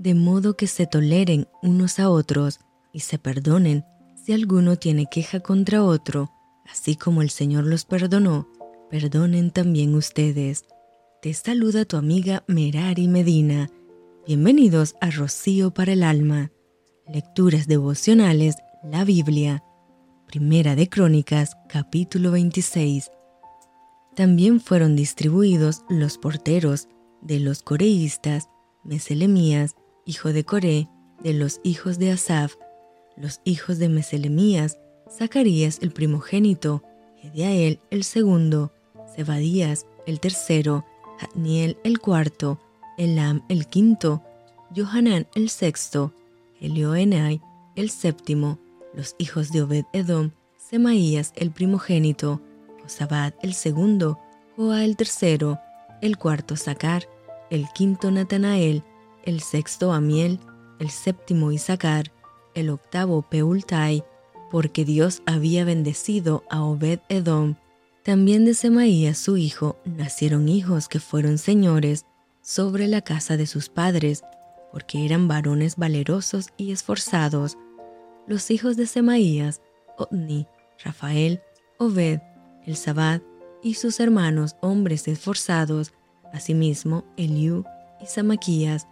de modo que se toleren unos a otros y se perdonen si alguno tiene queja contra otro, así como el Señor los perdonó, perdonen también ustedes. Te saluda tu amiga Merari Medina. Bienvenidos a Rocío para el Alma. Lecturas devocionales, la Biblia. Primera de Crónicas, capítulo 26. También fueron distribuidos los porteros de los coreístas, Meselemías, hijo de Coré, de los hijos de Asaf, los hijos de Meselemías, Zacarías el primogénito, Gediael el segundo, Zebadías el tercero, Jatniel el cuarto, Elam el quinto, Johanán el sexto, Elioenai el séptimo, los hijos de Obed Edom, Semaías el primogénito, Josabad el segundo, Joa el tercero, el cuarto Zacar, el quinto Natanael, el sexto Amiel, el séptimo Isaacar, el octavo Peultai, porque Dios había bendecido a Obed Edom. También de Semaías su hijo nacieron hijos que fueron señores sobre la casa de sus padres, porque eran varones valerosos y esforzados. Los hijos de Semaías, Otni, Rafael, Obed, el Sabad y sus hermanos hombres esforzados, asimismo Eliú y Samaquías,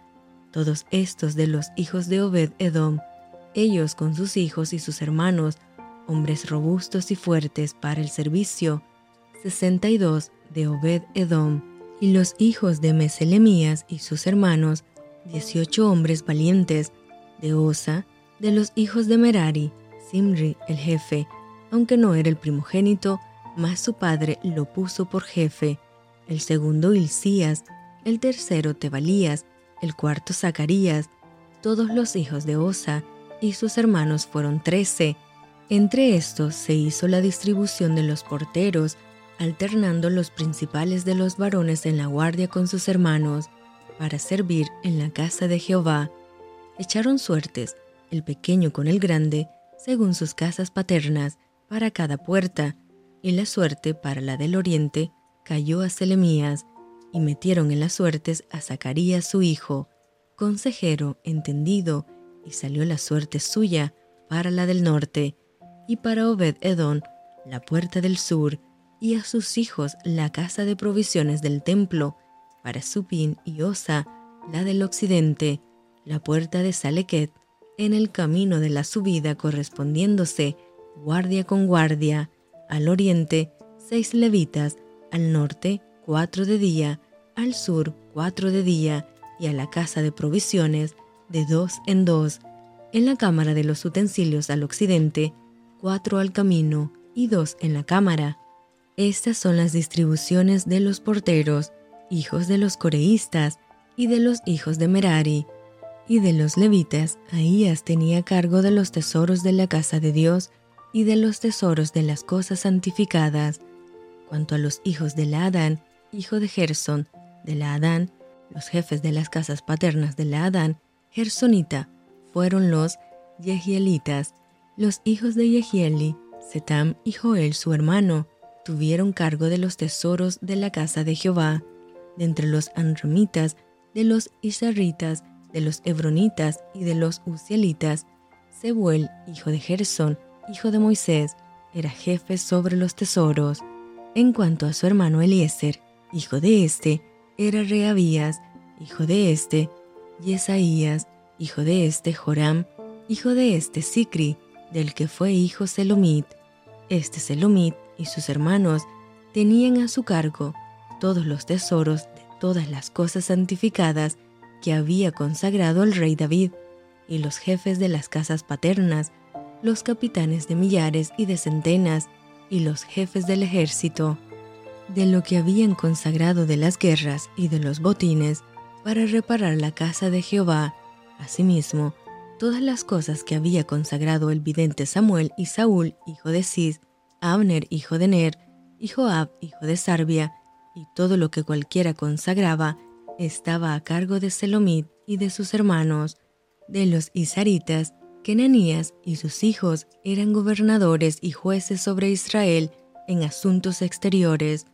todos estos de los hijos de Obed Edom, ellos con sus hijos y sus hermanos, hombres robustos y fuertes para el servicio, 62 de Obed Edom, y los hijos de Meselemías y sus hermanos, 18 hombres valientes, de Osa, de los hijos de Merari, Simri el jefe, aunque no era el primogénito, mas su padre lo puso por jefe, el segundo Hilcías, el tercero Tebalías, el cuarto Zacarías, todos los hijos de Osa, y sus hermanos fueron trece. Entre estos se hizo la distribución de los porteros, alternando los principales de los varones en la guardia con sus hermanos, para servir en la casa de Jehová. Echaron suertes, el pequeño con el grande, según sus casas paternas, para cada puerta, y la suerte para la del oriente cayó a Selemías, y metieron en las suertes a Zacarías su hijo, consejero, entendido, y salió la suerte suya para la del norte, y para Obed Edón la puerta del sur, y a sus hijos la casa de provisiones del templo, para Supín y Osa la del occidente, la puerta de Salequet, en el camino de la subida correspondiéndose, guardia con guardia, al oriente seis levitas, al norte cuatro de día, al sur cuatro de día, y a la casa de provisiones de dos en dos, en la cámara de los utensilios al occidente, cuatro al camino y dos en la cámara. Estas son las distribuciones de los porteros, hijos de los coreístas, y de los hijos de Merari, y de los levitas, Ahías tenía cargo de los tesoros de la casa de Dios y de los tesoros de las cosas santificadas. Cuanto a los hijos de la Adán, hijo de Gerson, de la Adán, los jefes de las casas paternas de la Adán, Gersonita, fueron los Yehielitas. Los hijos de Yehieli, Setam y Joel su hermano, tuvieron cargo de los tesoros de la casa de Jehová, de entre los Anramitas, de los Isaritas, de los Hebronitas y de los Uzielitas. Sebuel, hijo de Gersón, hijo de Moisés, era jefe sobre los tesoros. En cuanto a su hermano Eliezer, hijo de este, era Reabías, hijo de este, Yesaías, hijo de este Joram, hijo de este Sicri, del que fue hijo Selomit. Este Selomit y sus hermanos tenían a su cargo todos los tesoros de todas las cosas santificadas que había consagrado el rey David, y los jefes de las casas paternas, los capitanes de millares y de centenas, y los jefes del ejército de lo que habían consagrado de las guerras y de los botines para reparar la casa de Jehová. Asimismo, todas las cosas que había consagrado el vidente Samuel y Saúl, hijo de Cis, Abner, hijo de Ner, y Joab, hijo de Sarbia, y todo lo que cualquiera consagraba, estaba a cargo de Selomit y de sus hermanos, de los Isaritas, Kenanías y sus hijos eran gobernadores y jueces sobre Israel en asuntos exteriores,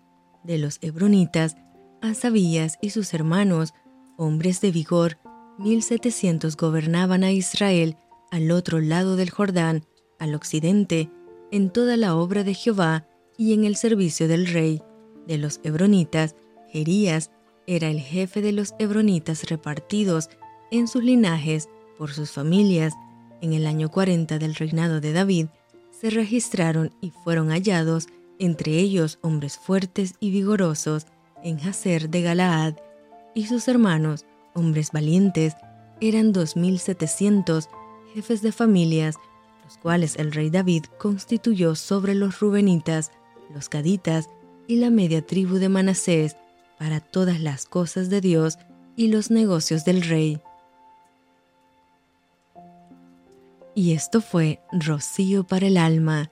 de los hebronitas, Asabías y sus hermanos, hombres de vigor, 1700 gobernaban a Israel al otro lado del Jordán, al occidente, en toda la obra de Jehová y en el servicio del rey. De los hebronitas, Jerías era el jefe de los hebronitas repartidos en sus linajes por sus familias. En el año 40 del reinado de David, se registraron y fueron hallados entre ellos hombres fuertes y vigorosos en Jazer de Galaad, y sus hermanos, hombres valientes, eran 2.700 jefes de familias, los cuales el rey David constituyó sobre los rubenitas, los caditas y la media tribu de Manasés para todas las cosas de Dios y los negocios del rey. Y esto fue Rocío para el alma.